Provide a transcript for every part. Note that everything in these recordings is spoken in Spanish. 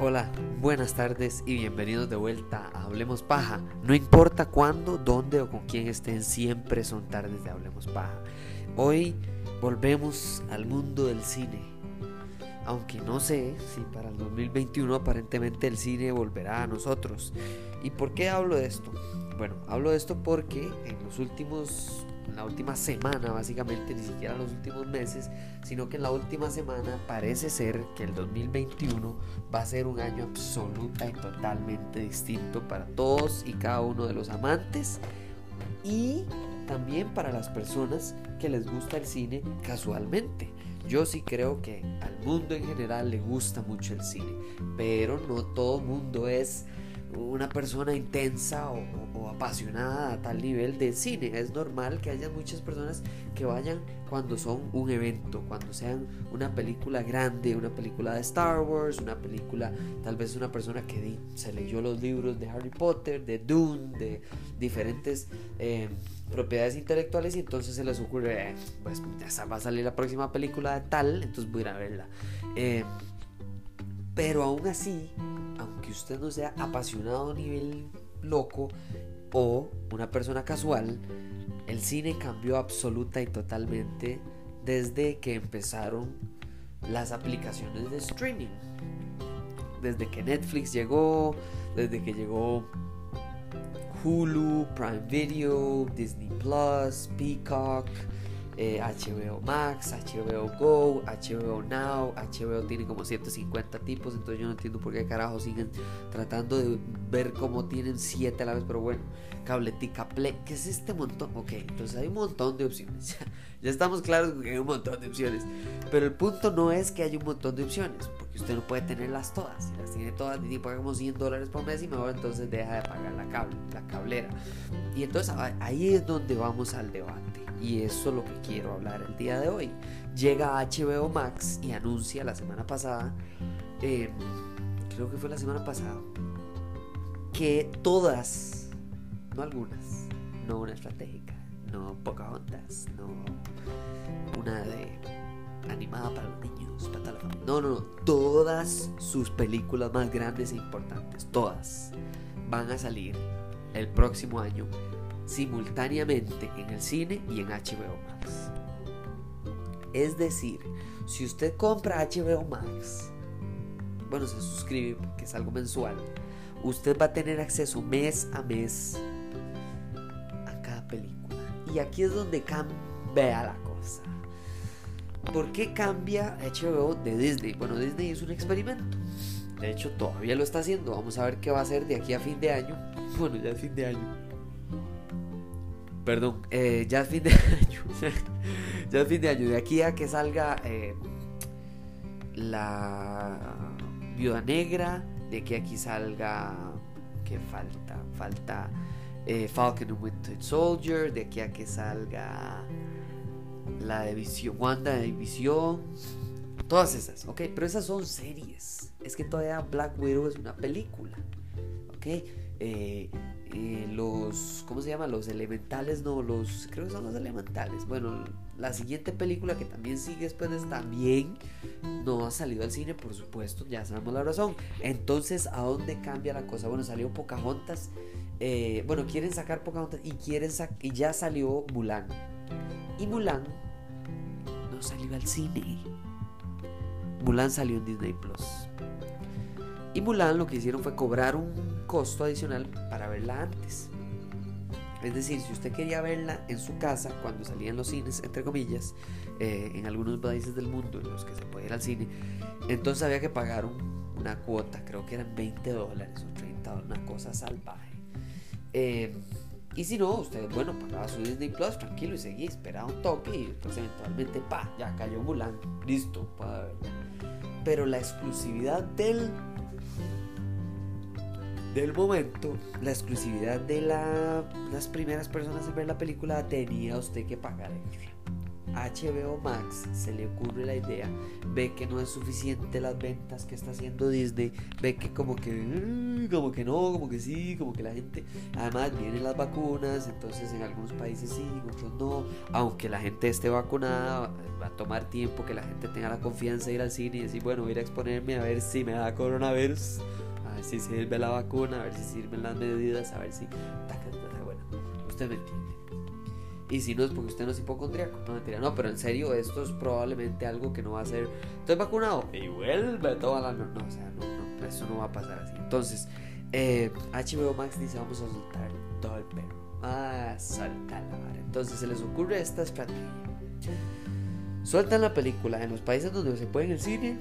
Hola, buenas tardes y bienvenidos de vuelta a Hablemos Paja. No importa cuándo, dónde o con quién estén, siempre son tardes de Hablemos Paja. Hoy volvemos al mundo del cine. Aunque no sé si para el 2021 aparentemente el cine volverá a nosotros. ¿Y por qué hablo de esto? Bueno, hablo de esto porque en los últimos la última semana, básicamente, ni siquiera en los últimos meses, sino que en la última semana parece ser que el 2021 va a ser un año absoluta y totalmente distinto para todos y cada uno de los amantes y también para las personas que les gusta el cine casualmente. Yo sí creo que al mundo en general le gusta mucho el cine, pero no todo mundo es una persona intensa o, apasionada a tal nivel de cine. Es normal que haya muchas personas que vayan cuando son un evento, cuando sean una película grande, una película de Star Wars, una película, tal vez una persona que se leyó los libros de Harry Potter, de Dune, de diferentes eh, propiedades intelectuales y entonces se les ocurre, eh, pues ya va a salir la próxima película de tal, entonces voy a ir a verla. Eh, pero aún así, aunque usted no sea apasionado a nivel loco o una persona casual, el cine cambió absoluta y totalmente desde que empezaron las aplicaciones de streaming. Desde que Netflix llegó, desde que llegó Hulu, Prime Video, Disney Plus, Peacock, HBO eh, Max, HBO Go, HBO Now, HBO tiene como 150 tipos, entonces yo no entiendo por qué carajo siguen tratando de ver cómo tienen 7 a la vez, pero bueno, cabletica play, ¿qué es este montón? Ok, entonces hay un montón de opciones, ya estamos claros que hay un montón de opciones, pero el punto no es que haya un montón de opciones, usted no puede tenerlas todas, si las tiene todas y paga como 100 dólares por mes y mejor entonces deja de pagar la, cable, la cablera. Y entonces ahí es donde vamos al debate y eso es lo que quiero hablar el día de hoy. Llega HBO Max y anuncia la semana pasada, em, creo que fue la semana pasada, que todas, no algunas, no una estratégica, no Pocahontas, no una de animada para los niños, para la familia. No, no, no, todas sus películas más grandes e importantes, todas, van a salir el próximo año simultáneamente en el cine y en HBO Max. Es decir, si usted compra HBO Max, bueno, se suscribe porque es algo mensual, usted va a tener acceso mes a mes a cada película. Y aquí es donde cambia la cosa. ¿Por qué cambia HBO de Disney? Bueno, Disney es un experimento. De hecho, todavía lo está haciendo. Vamos a ver qué va a hacer de aquí a fin de año. Bueno, ya es fin de año perdón, eh, ya es fin de año. ya es fin de año. De aquí a que salga eh, la viuda negra, de que aquí salga. que falta? Falta eh, Falcon and Winter Soldier, de aquí a que salga la de Visión, Wanda de Visión. Todas esas, ok, pero esas son series. Es que todavía Black Widow es una película, ok. Eh, eh, los, ¿cómo se llama? Los elementales, no, los, creo que son los elementales. Bueno, la siguiente película que también sigue después de también no ha salido al cine, por supuesto, ya sabemos la razón. Entonces, ¿a dónde cambia la cosa? Bueno, salió Pocahontas, eh, bueno, quieren sacar Pocahontas y, quieren y ya salió Mulan. Y Mulan no salió al cine. Mulan salió en Disney Plus. Y Mulan lo que hicieron fue cobrar un costo adicional para verla antes. Es decir, si usted quería verla en su casa cuando salían los cines, entre comillas, eh, en algunos países del mundo en los que se puede ir al cine, entonces había que pagar una cuota, creo que eran 20 dólares o 30 dólares, una cosa salvaje. Eh, y si no, usted, bueno, pagaba su Disney Plus tranquilo y seguía, esperaba un toque y entonces eventualmente, pa, ya cayó Mulan, listo, verla. Pero la exclusividad del del momento, la exclusividad de la, las primeras personas en ver la película tenía usted que pagar extra. HBO Max se le ocurre la idea, ve que no es suficiente las ventas que está haciendo Disney, ve que como que, mm, como que no, como que sí, como que la gente, además vienen las vacunas, entonces en algunos países sí, en otros no, aunque la gente esté vacunada, va a tomar tiempo que la gente tenga la confianza de ir al cine y decir, bueno, voy a exponerme a ver si me da coronavirus, a ver si sirve la vacuna, a ver si sirven las medidas, a ver si... Bueno, usted me entiende. Y si no es porque usted no es hipocondriaco, no mentira, no, pero en serio, esto es probablemente algo que no va a ser. Estoy vacunado y vuelve toda la. No, no, o sea, no, no, eso no va a pasar así. Entonces, eh, HBO Max dice: Vamos a soltar todo el perro. Ah, soltar la vara. Entonces se les ocurre esta estrategia. Sueltan la película en los países donde se puede en el cine.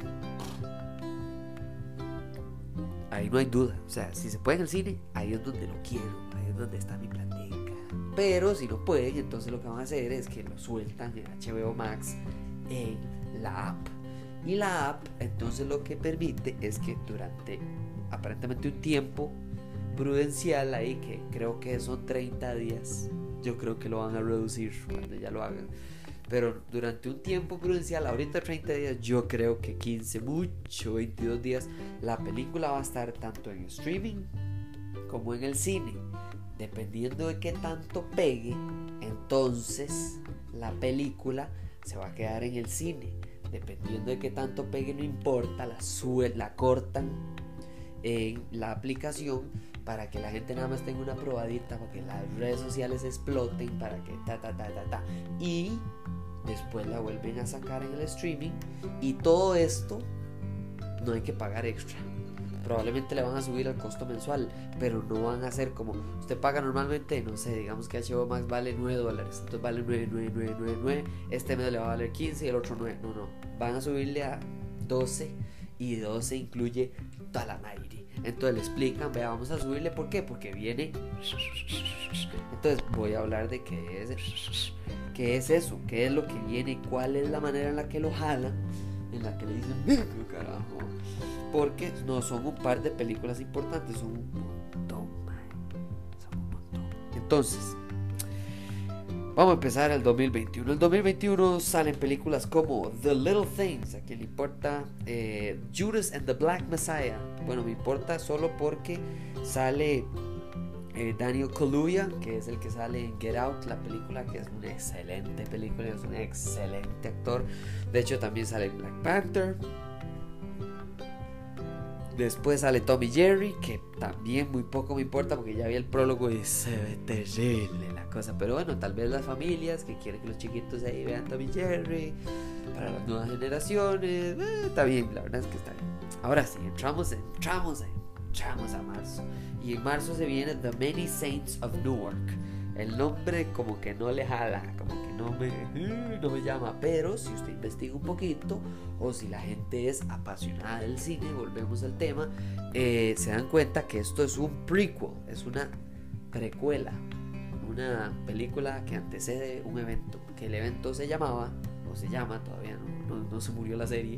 Ahí no hay duda. O sea, si se puede en el cine, ahí es donde lo quiero. Ahí es donde está mi plan pero si no pueden, entonces lo que van a hacer es que lo sueltan en HBO Max en la app. Y la app entonces lo que permite es que durante aparentemente un tiempo prudencial ahí, que creo que son 30 días, yo creo que lo van a reducir cuando ya lo hagan. Pero durante un tiempo prudencial, ahorita 30 días, yo creo que 15, mucho, 22 días, la película va a estar tanto en streaming como en el cine dependiendo de qué tanto pegue, entonces la película se va a quedar en el cine. Dependiendo de qué tanto pegue, no importa, la, la cortan en la aplicación para que la gente nada más tenga una probadita, para que las redes sociales exploten, para que ta ta ta ta ta. Y después la vuelven a sacar en el streaming. Y todo esto no hay que pagar extra probablemente le van a subir el costo mensual, pero no van a ser como usted paga normalmente, no sé, digamos que HBO Max vale 9 dólares, entonces vale 9, 9, 9, 9, 9, este mes le va a valer 15 y el otro 9, no, no, van a subirle a 12 y 12 incluye toda la Nairi. Entonces le explican, vea, vamos a subirle, ¿por qué? Porque viene... Entonces voy a hablar de qué es, qué es eso, qué es lo que viene, cuál es la manera en la que lo jalan, en la que le dicen, carajo, porque no son un par de películas importantes, son un montón, son un montón. Entonces, vamos a empezar el 2021. El 2021 salen películas como The Little Things, a quien le importa eh, Judas and the Black Messiah. Bueno, me importa solo porque sale eh, Daniel Kaluuya, que es el que sale en Get Out, la película, que es una excelente película, es un excelente actor. De hecho, también sale Black Panther. Después sale Tommy Jerry, que también muy poco me importa porque ya vi el prólogo y se ve terrible la cosa. Pero bueno, tal vez las familias que quieren que los chiquitos ahí vean Tommy Jerry, para las nuevas generaciones, eh, está bien, la verdad es que está bien. Ahora sí, entramos, entramos, entramos a marzo. Y en marzo se viene The Many Saints of Newark el nombre como que no le jala, como que no me, no me llama. Pero si usted investiga un poquito o si la gente es apasionada del cine, volvemos al tema, eh, se dan cuenta que esto es un prequel, es una precuela, una película que antecede un evento, que el evento se llamaba, se llama, todavía no, no, se murió la serie,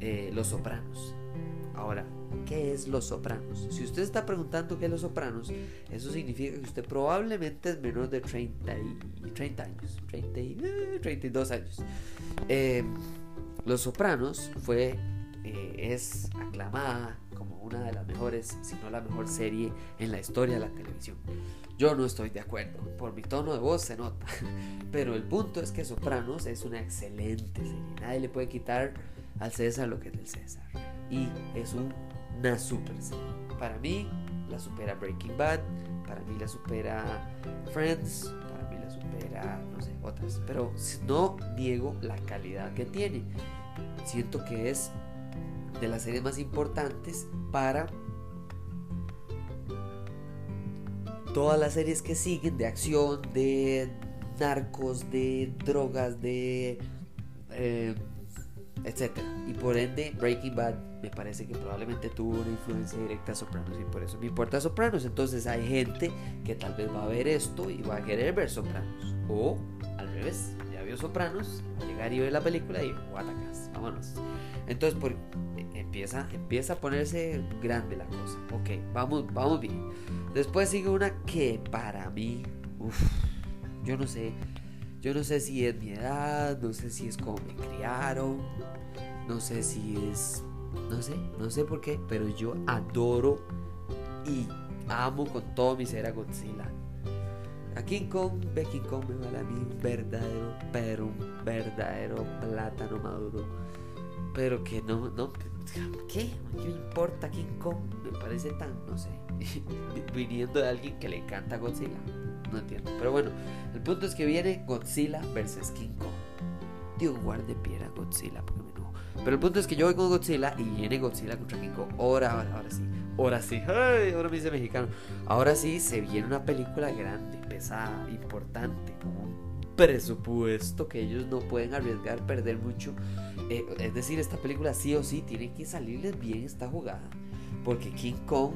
eh, Los Sopranos. Ahora, ¿qué es Los Sopranos? Si usted está preguntando qué es Los Sopranos, eso significa que usted probablemente es menor de 30, y, 30 años, 30 y, 32 eh, años. Eh, Los Sopranos fue, eh, es aclamada como una de las mejores, si no la mejor serie en la historia de la televisión. Yo no estoy de acuerdo, por mi tono de voz se nota, pero el punto es que Sopranos es una excelente serie, nadie le puede quitar al César lo que es del César y es una super serie. Para mí la supera Breaking Bad, para mí la supera Friends, para mí la supera, no sé, otras. Pero no niego la calidad que tiene. Siento que es de las series más importantes para todas las series que siguen de acción, de narcos, de drogas, de... Eh, etcétera. Y por ende, Breaking Bad me parece que probablemente tuvo una influencia directa a Sopranos y por eso me importa Sopranos. Entonces hay gente que tal vez va a ver esto y va a querer ver Sopranos. O al revés, ya vio Sopranos, llegar y ve la película y guatacas, vámonos. Entonces por, empieza, empieza a ponerse grande la cosa. Ok, vamos, vamos bien. Después sigue una que para mí, uff, yo no sé Yo no sé si es mi edad, no sé si es como me criaron, no sé si es, no sé, no sé por qué, pero yo adoro y amo con todo mi ser a Godzilla. A King Kong, ve King Kong me vale a mí un verdadero, pero un verdadero plátano maduro. Pero que no, no, ¿qué? ¿Qué importa King Kong? Me parece tan, no sé, viniendo de alguien que le encanta Godzilla. No entiendo. Pero bueno, el punto es que viene Godzilla versus King Kong. Digo, guarde piedra Godzilla. Pero el punto es que yo voy con Godzilla y viene Godzilla contra King Kong. Ahora, ahora, ahora sí. Ahora sí. Ahora me dice mexicano. Ahora sí se viene una película grande, pesada, importante, con un presupuesto que ellos no pueden arriesgar, perder mucho. Eh, es decir, esta película sí o sí tiene que salirles bien esta jugada. Porque King Kong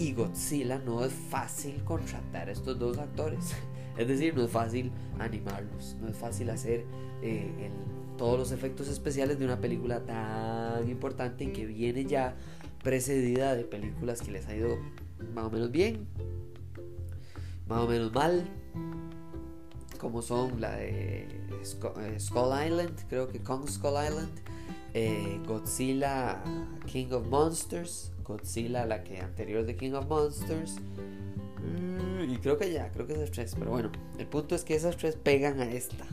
y Godzilla no es fácil contratar a estos dos actores. Es decir, no es fácil animarlos, no es fácil hacer eh, todos los efectos especiales de una película tan importante que viene ya precedida de películas que les ha ido más o menos bien, más o menos mal, como son la de eh, Skull Island, creo que Kong Skull Island, eh, Godzilla King of Monsters, Godzilla la que anterior de King of Monsters, mm, y creo que ya, creo que esas tres, pero bueno, el punto es que esas tres pegan a esta.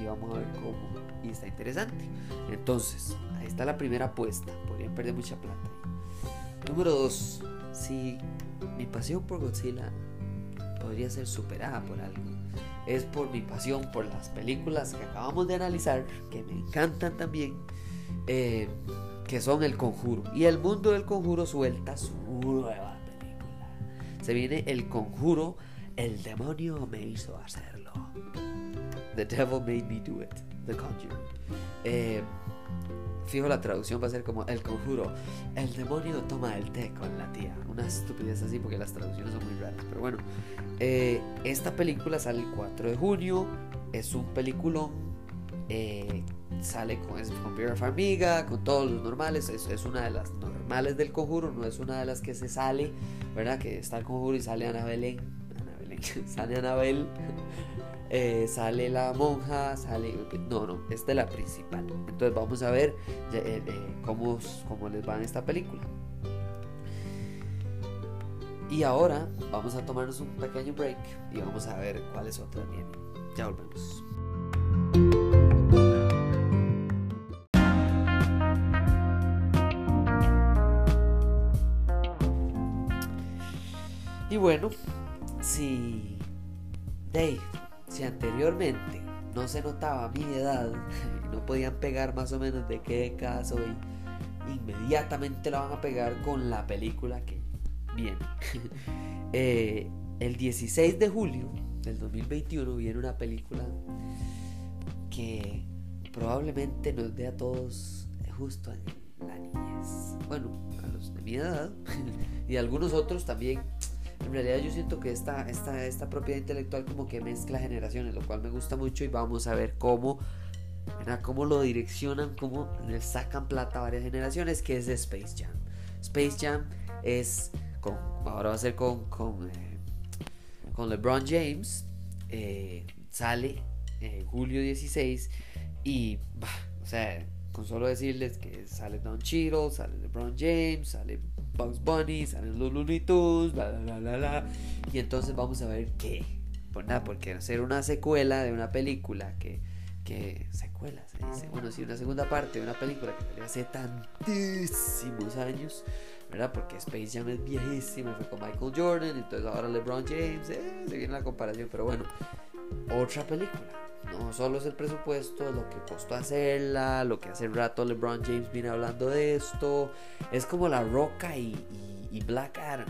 Y vamos a ver cómo. Y está interesante. Entonces, ahí está la primera apuesta. Podrían perder mucha plata. Número 2. Si mi pasión por Godzilla podría ser superada por algo, es por mi pasión por las películas que acabamos de analizar, que me encantan también, eh, que son El Conjuro. Y el mundo del Conjuro suelta su nueva película. Se viene El Conjuro, el demonio me hizo hacerlo. The Devil Made Me Do It. The Conjuring. Eh, fijo, la traducción va a ser como El Conjuro. El demonio toma el té con la tía. Una estupidez así porque las traducciones son muy raras. Pero bueno, eh, esta película sale el 4 de junio. Es un peliculón. Eh, sale con, con Vera Farmiga, con todos los normales. Es, es, una de las normales del conjuro, no es una de las que se sale, ¿verdad? Que está el conjuro y sale Ana Belén. Ana Belén sale Anabel. Eh, sale la monja, sale... No, no, esta es la principal. Entonces vamos a ver eh, eh, cómo, cómo les va en esta película. Y ahora vamos a tomarnos un pequeño break y vamos a ver cuáles otras vienen. Ya volvemos. Bueno, si Dave si anteriormente no se notaba mi edad no podían pegar más o menos de qué caso y inmediatamente la van a pegar con la película que viene. eh, el 16 de julio del 2021 viene una película que probablemente nos dé a todos justo en la niñez. Bueno, a los de mi edad y algunos otros también en realidad yo siento que esta, esta, esta propiedad intelectual como que mezcla generaciones, lo cual me gusta mucho y vamos a ver cómo, cómo lo direccionan, cómo le sacan plata a varias generaciones, que es de Space Jam. Space Jam es, con, ahora va a ser con, con, eh, con LeBron James, eh, sale julio 16 y, o sea, con solo decirles que sale Don Cheadle, sale LeBron James, sale Bugs Bunny, salen los Looney Tunes, bla, bla, bla, bla, Y entonces vamos a ver qué. Pues nada, porque hacer una secuela de una película que, que secuela se dice, bueno, sí, una segunda parte de una película que salió hace tantísimos años, ¿verdad? Porque Space Jam es viejísima, fue con Michael Jordan, entonces ahora LeBron James, eh, se viene la comparación, pero bueno, otra película no solo es el presupuesto, lo que costó hacerla, lo que hace rato LeBron James viene hablando de esto. Es como La Roca y, Black Adam.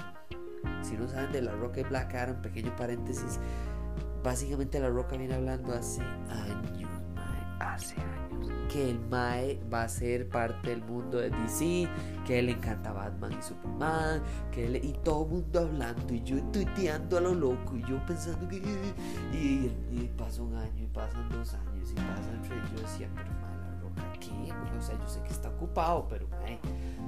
Si no saben de La Roca y Black Adam, pequeño paréntesis. Básicamente La Roca viene hablando hace años, hace años. Que el Mae va a ser parte del mundo de DC, que él encanta Batman y Superman, que él, y todo el mundo hablando, y yo tuiteando a lo loco, y yo pensando que. Y, y pasa un año, y pasan dos años, y pasan tres. Yo decía, pero mae, la roca, ¿qué? O sea, yo sé que está ocupado, pero mae,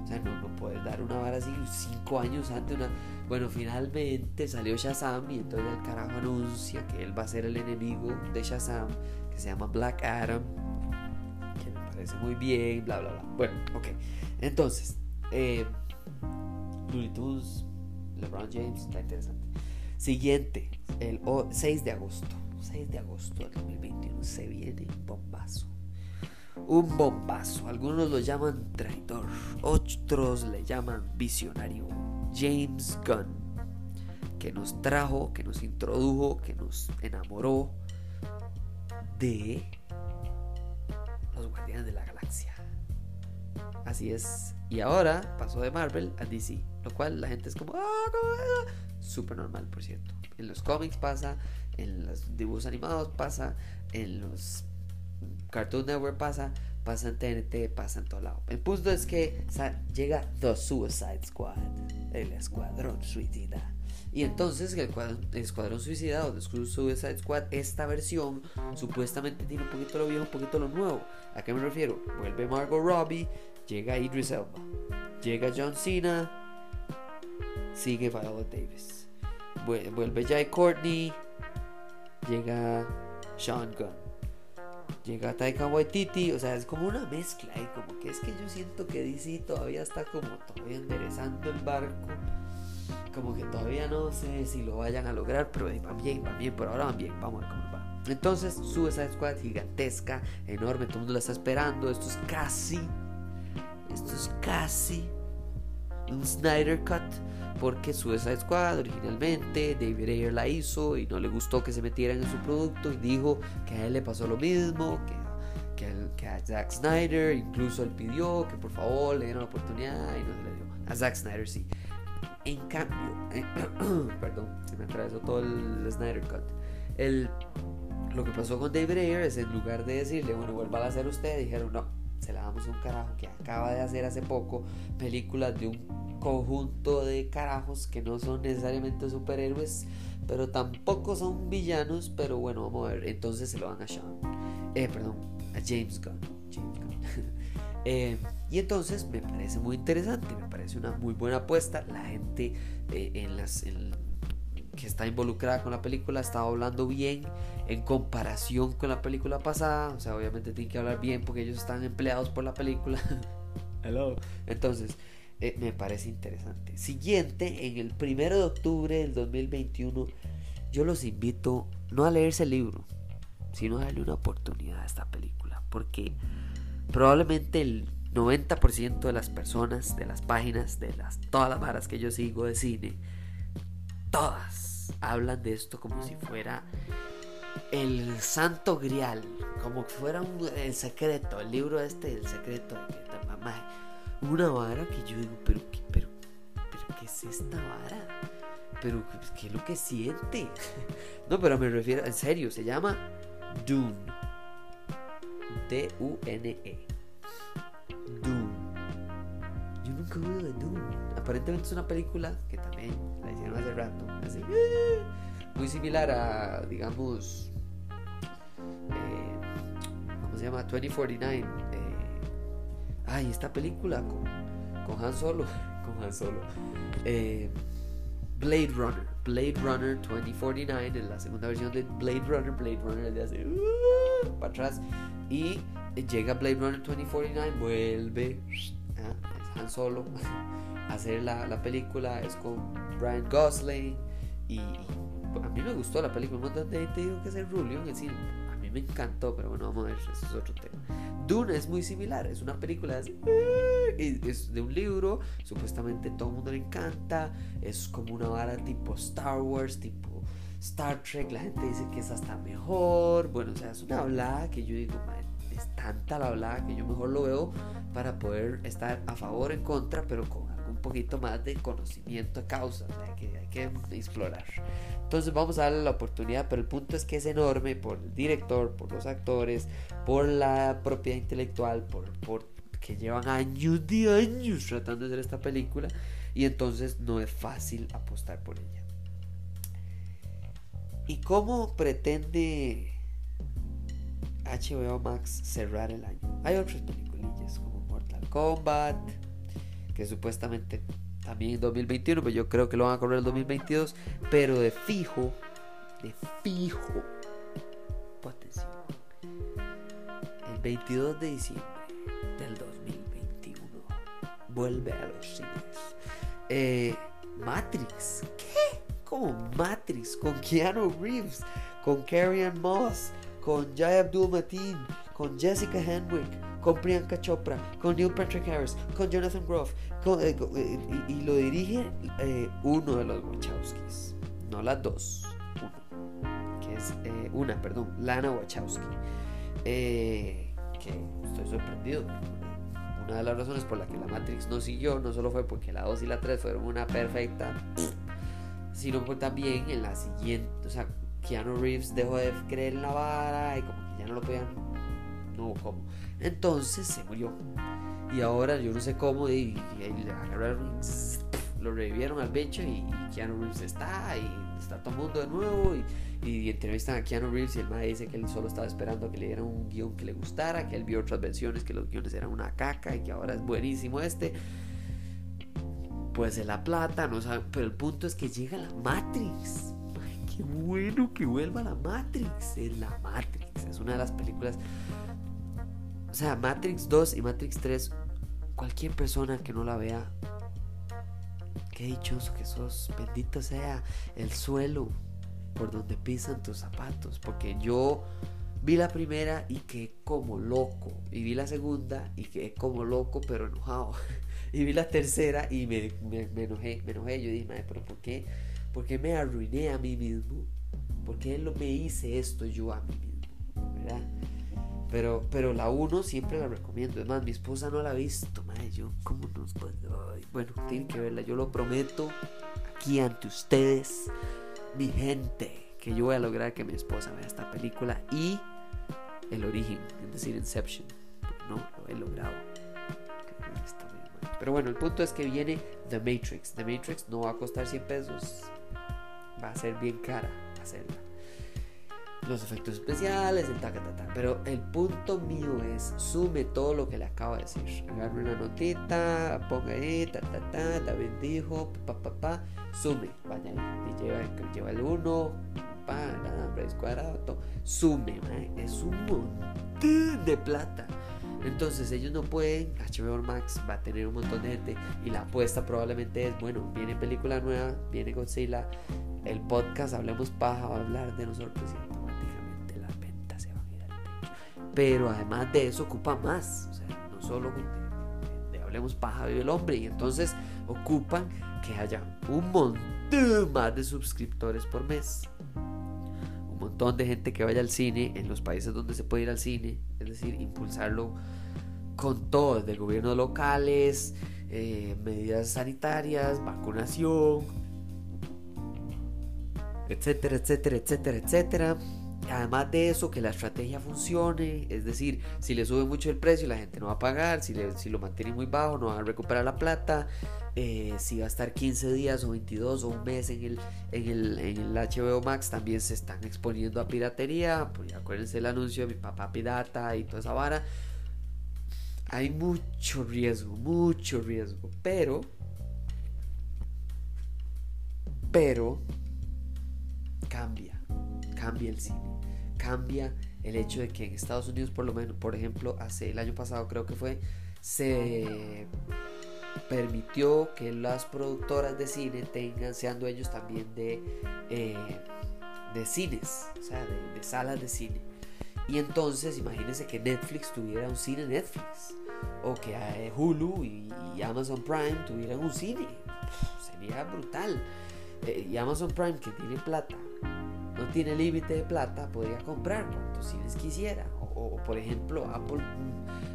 O sea, no, no puedes dar una vara así cinco años antes. Una... Bueno, finalmente salió Shazam y entonces el carajo anuncia que él va a ser el enemigo de Shazam, que se llama Black Adam, que me parece muy bien, bla, bla, bla. Bueno, ok. Entonces, eh, LeBron James, está interesante. Siguiente, el 6 de agosto. 6 de agosto del 2021 se viene un bombazo. Un bombazo. Algunos lo llaman traidor, otros le llaman visionario. James Gunn, que nos trajo, que nos introdujo, que nos enamoró de los Guardianes de la Galaxia. Así es. Y ahora pasó de Marvel a DC. Lo cual la gente es como, ah, súper normal, por cierto. En los cómics pasa, en los dibujos animados pasa, en los Cartoon Network pasa, pasa en TNT, pasa en todo lado. El punto es que llega The Suicide Squad, el Escuadrón Suicida. Y entonces el Escuadrón Suicida o The Suicide Squad, esta versión supuestamente tiene un poquito lo viejo, un poquito lo nuevo. ¿A qué me refiero? Vuelve Margot Robbie, llega Idris Elba, llega John Cena, sigue Viola Davis. Vuelve Jai Courtney, llega Sean Gunn. Llega Taika Waititi, o sea, es como una mezcla y como que es que yo siento que DC todavía está como todavía enderezando el barco. Como que todavía no sé si lo vayan a lograr, pero van bien, van bien, por ahora van bien, vamos a ver cómo va. Entonces, Suicide Squad gigantesca, enorme, todo el mundo la está esperando. Esto es casi, esto es casi un Snyder Cut porque Suicide Squad originalmente David Ayer la hizo y no le gustó que se metieran en su producto y dijo que a él le pasó lo mismo, que, que, a Zack Snyder incluso él pidió que por favor le dieran la oportunidad y no se le dio. A Zack Snyder sí. En cambio, perdón, se me atravesó todo el Snyder Cut. El, lo que pasó con David Ayer es en lugar de decirle, bueno, vuelva a hacer usted, dijeron, no, se la damos un carajo que acaba de hacer hace poco películas de un conjunto de carajos que no son necesariamente superhéroes, pero tampoco son villanos, pero bueno, vamos a ver, entonces se lo dan a Sean, eh, perdón, a James Gunn. James Gunn. eh, y entonces me parece muy interesante, me parece una muy buena apuesta. La gente eh, en las, que está involucrada con la película está hablando bien en comparación con la película pasada. O sea, obviamente tienen que hablar bien porque ellos están empleados por la película. Hello. Entonces, eh, me parece interesante. Siguiente, en el primero de octubre del 2021, yo los invito no a leerse el libro, sino a darle una oportunidad a esta película. Porque probablemente el 90% de las personas, de las páginas, de las, todas las varas que yo sigo de cine, todas hablan de esto como si fuera el santo grial, como fuera el secreto, el libro este, el secreto mamá. Una vara que yo digo, pero, pero, pero, ¿qué es esta vara? Pero, ¿qué es lo que siente? no, pero me refiero, en serio, se llama Dune. D-U-N-E. Dune. Yo nunca he oído de Dune. Aparentemente es una película que también la hicieron hace rato. Así, muy similar a, digamos, eh, ¿cómo se llama? 2049. Eh, ay, esta película con, Han Solo. Con Han Solo. Eh, Blade Runner. Blade Runner 2049 es la segunda versión de Blade Runner. Blade Runner de hace uh, para atrás. Y llega Blade Runner 2049, vuelve ¿ah? Han Solo a hacer la, la, película. Es con Brian Gosling. Y, a mí me gustó la película. Un montón de gente dijo que es el Rulio en el cine. A mí me encantó, pero bueno, vamos a ver, eso es otro tema. Dune es muy similar, es una película así, es de un libro, supuestamente todo el mundo le encanta, es como una vara tipo Star Wars, tipo Star Trek, la gente dice que es hasta mejor, bueno, o sea, es una hablada que yo digo, es tanta la hablada que yo mejor lo veo para poder estar a favor o en contra, pero con un poquito más de conocimiento de causa, que hay que explorar. Entonces vamos a darle la oportunidad, pero el punto es que es enorme por el director, por los actores, por la propiedad intelectual, por, por que llevan años de años tratando de hacer esta película y entonces no es fácil apostar por ella. ¿Y cómo pretende HBO Max cerrar el año? Hay otras peliculillas como Mortal Kombat, que supuestamente también en 2021, pero yo creo que lo van a correr el 2022, pero de fijo, de fijo, atención, el 22 de diciembre del 2021 vuelve a los cines. Eh, Matrix, ¿qué? Como Matrix, con Keanu Reeves, con Carrie Ann Moss, con Jay Abdul Mateen, con Jessica Henwick, con Priyanka Chopra, con Neil Patrick Harris, con Jonathan Groff, eh, eh, y, lo dirige eh, uno de los Wachowskis, no las dos, uno, que es una, perdón, Lana Wachowski, que estoy sorprendido. Una de las razones por la que la Matrix no siguió no solo fue porque la 2 y la 3 fueron una perfecta, sino también en la siguiente, o sea, Keanu Reeves dejó de creer en la vara y como que ya no lo podían, no cómo. Entonces se murió. Y ahora yo no sé cómo, y, lo revivieron al bicho y, Keanu Reeves está, y está todo el mundo de nuevo. Y, y entrevistan a Keanu Reeves y el madre dice que él solo estaba esperando que le dieran un guion que le gustara, que él vio otras versiones, que los guiones eran una caca y que ahora es buenísimo este. Pues de la plata, no sabe, pero el punto es que llega la Matrix. Qué bueno que vuelva la Matrix. Es la Matrix, es una de las películas o sea, Matrix 2 y Matrix 3, cualquier persona que no la vea, qué dichoso que sos, bendito sea el suelo por donde pisan tus zapatos, porque yo vi la primera y quedé como loco, y vi la segunda y quedé como loco pero enojado, y vi la tercera y me, enojé, me enojé, yo dije, pero ¿por qué? ¿Por qué me arruiné a mí mismo? ¿Por qué no me hice esto yo a mí mismo? ¿Verdad? Pero, pero la 1 siempre la recomiendo. Es más, mi esposa no la ha visto. Madre, yo, ¿cómo nos Bueno, tienen que verla. Yo lo prometo aquí ante ustedes, mi gente, que yo voy a lograr que mi esposa vea esta película y el origen, es decir, Inception. No, lo he logrado. Pero bueno, el punto es que viene The Matrix. The Matrix no va a costar 100 pesos. Va a ser bien cara hacerla los efectos especiales, el taca, Pero el punto mío es, sume todo lo que le acabo de decir. Agarre una notita, ponga ahí, ta, ta, ta, David dijo, pa, pa, pa, sume, vaya y lleva, el 1, pa, nada, raíz cuadrado, sume, es un montón de plata. Entonces ellos no pueden, HBO Max va a tener un montón de gente y la apuesta probablemente es, bueno, viene película nueva, viene Godzilla, el podcast Hablemos Paja va a hablar de nosotros pero además de eso ocupa más, o sea, no solo de, hablemos paja vive el hombre, y entonces ocupan que haya un montón más de suscriptores por mes, montón de gente que vaya al cine en los países donde se puede ir al cine, es decir, impulsarlo con todo, desde gobiernos locales, eh, medidas sanitarias, vacunación, etcétera, etcétera, etcétera, etcétera además de eso, que la estrategia funcione, es decir, si le sube mucho el precio, la gente no va a pagar, si, lo mantiene muy bajo, no va a recuperar la plata, eh, si va a estar 15 días o 22 o un mes en el, en el, en el HBO Max, también se están exponiendo a piratería, pues acuérdense el anuncio de mi papá pirata y toda esa vara. Hay mucho riesgo, mucho riesgo, pero, pero, cambia, cambia el cine cambia el hecho de que en Estados Unidos, por lo menos, por ejemplo, hace el año pasado creo que fue, se permitió que las productoras de cine tengan, sean dueños también de, eh, de cines, o sea, de, salas de cine. Y entonces, imagínense que Netflix tuviera un cine Netflix, o que eh, Hulu y, Amazon Prime tuvieran un cine. sería brutal. Eh, y Amazon Prime, que tiene plata, no tiene límite de plata, podría comprar cuantos cines quisiera. O, por ejemplo, Apple,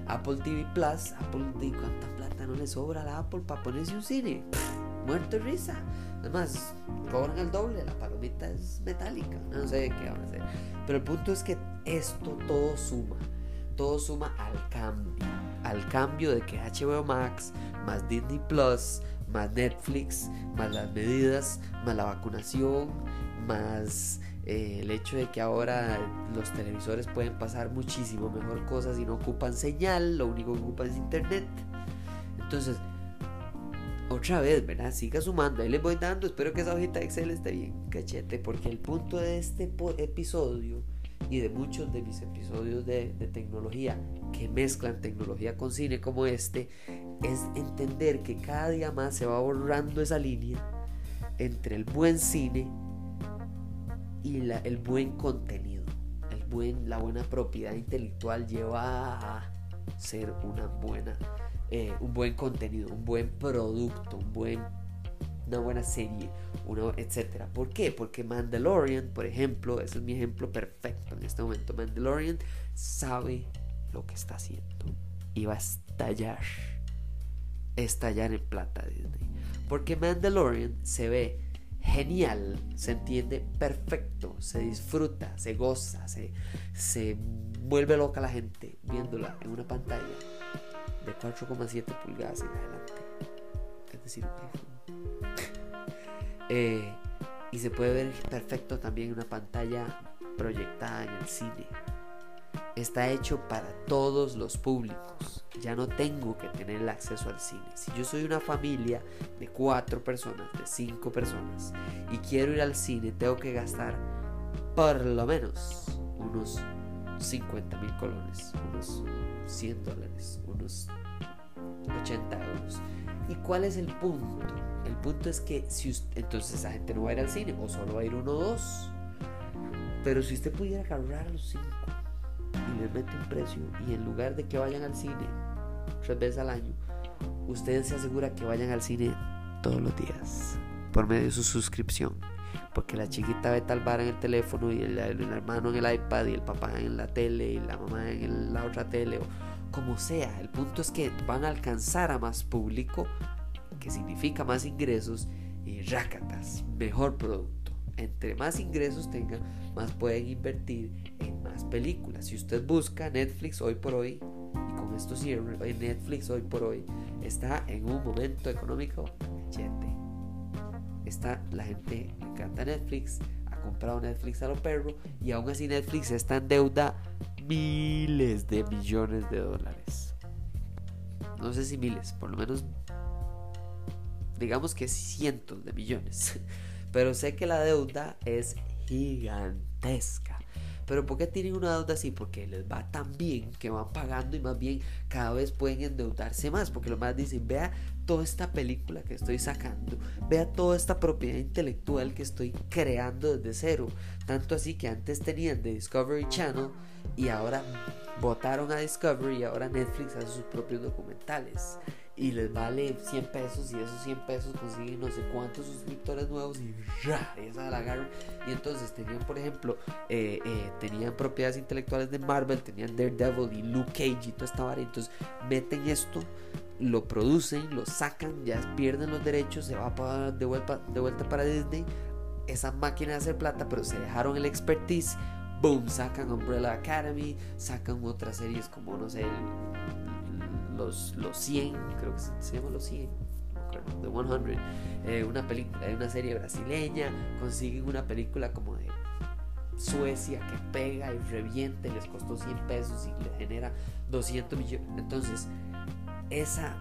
Apple TV Plus, Apple, ¿de cuánta plata no le sobra a la Apple para ponerse un cine? muerto de risa. Además, cobran el doble, la palomita es metálica, no sé qué van a hacer. Pero el punto es que esto todo suma, todo suma al cambio, al cambio de que HBO Max, más Disney Plus, más Netflix, más las medidas, más la vacunación, más eh, el hecho de que ahora los televisores pueden pasar muchísimo mejor cosas y no ocupan señal, lo único que ocupan es internet. Entonces, otra vez, ¿verdad? Siga sumando, ahí les voy dando, espero que esa hojita de Excel esté bien cachete, porque el punto de este episodio y de muchos de mis episodios de, de, tecnología que mezclan tecnología con cine como este es entender que cada día más se va borrando esa línea entre el buen cine y el buen contenido. La buena propiedad intelectual lleva a ser una buena, eh, un buen contenido, un buen producto, una buena serie, etc. ¿Por qué? Porque Mandalorian, por ejemplo, ese es mi ejemplo perfecto en este momento. Mandalorian sabe lo que está haciendo y va a estallar, estallar en plata Disney. Porque Mandalorian se ve genial, se entiende perfecto, se disfruta, se goza, se, se vuelve loca la gente viéndola en una pantalla de 4,7 pulgadas en adelante. Es decir, eh, y se puede ver perfecto también en una pantalla proyectada en el cine está hecho para todos los públicos. Ya no tengo que tener el acceso al cine. Si yo soy una familia de cuatro personas, de cinco personas, y quiero ir al cine, tengo que gastar por lo menos unos 50 mil colones, unos 100 dólares, unos 80 euros. ¿Y cuál es el punto? El punto es que si usted, entonces esa gente no va a ir al cine, o solo va a ir uno o dos. Pero si usted pudiera agarrar los cinco les un precio y en lugar de que vayan al cine tres veces al año, ustedes se asegura que vayan al cine todos los días por medio de su suscripción. Porque la chiquita ve tal bar en el teléfono y el, hermano en el iPad y el papá en la tele y la mamá en la otra tele o como sea. El punto es que van a alcanzar a más público, que significa más ingresos y rácatas, mejor producto. Entre más ingresos tengan, más pueden invertir en películas. Si usted busca Netflix hoy por hoy, y con esto cierro, Netflix hoy por hoy está en un momento económico gente. Está, la gente le encanta Netflix, ha comprado Netflix a los perros y aún así Netflix está en deuda miles de millones de dólares. No sé si miles, por lo menos digamos que cientos de millones. Pero sé que la deuda es gigantesca. Pero ¿por qué tienen una deuda así? Porque les va tan bien que van pagando y más bien cada vez pueden endeudarse más. Porque lo más dicen, vea toda esta película que estoy sacando, vea toda esta propiedad intelectual que estoy creando desde cero. Tanto así que antes tenían The Discovery Channel y ahora votaron a Discovery y ahora Netflix hace sus propios documentales y les vale 100 pesos y esos 100 pesos consiguen no sé cuántos suscriptores nuevos y esa la agarran. Y entonces tenían, por ejemplo, eh, eh, tenían propiedades intelectuales de Marvel, tenían Daredevil y Luke Cage y toda esta vara. Entonces meten esto, lo producen, lo sacan, ya pierden los derechos, se va para, de, vuelta, de vuelta para Disney. Esa máquina de hacer plata, pero se dejaron el expertise. Boom, sacan Umbrella Academy, sacan otras series como, no sé, los, los 100, creo que se, llama Los 100, The 100, eh, una película, una serie brasileña, consiguen una película como de Suecia que pega y reviente, les costó 100 pesos y le genera 200 millones. Entonces, esa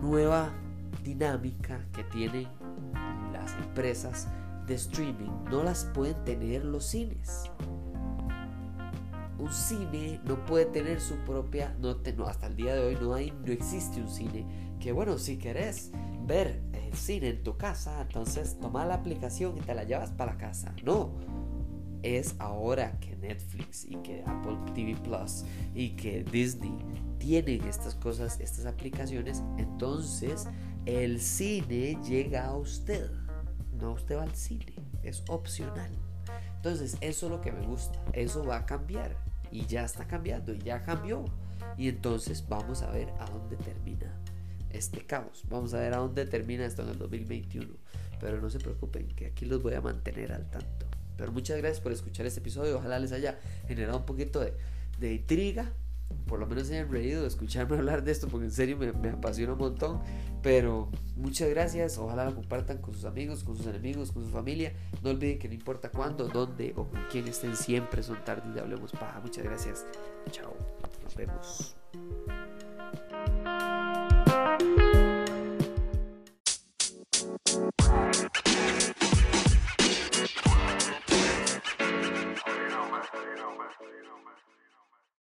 nueva dinámica que tienen las empresas de streaming no las pueden tener los cines un cine no puede tener su propia, no, no, hasta el día de hoy no hay, no existe un cine que bueno, si querés ver el cine en tu casa, entonces toma la aplicación y te la llevas para la casa. No, es ahora que Netflix y que Apple TV Plus y que Disney tienen estas cosas, estas aplicaciones, entonces el cine llega a usted. No usted va al cine, es opcional. Entonces, eso es lo que me gusta. Eso va a cambiar y ya está cambiando y ya cambió. Y entonces vamos a ver a dónde termina este caos. Vamos a ver a dónde termina esto en el 2021. Pero no se preocupen, que aquí los voy a mantener al tanto. Pero muchas gracias por escuchar este episodio. Ojalá les haya generado un poquito de, de intriga por lo menos se hayan reído escucharme hablar de esto, porque en serio me, me, apasiona un montón. Pero muchas gracias, ojalá lo compartan con sus amigos, con sus enemigos, con su familia. No olviden que no importa cuándo, dónde o con quién estén, siempre son tardes de Hablemos Paja. Muchas gracias, chao, nos vemos.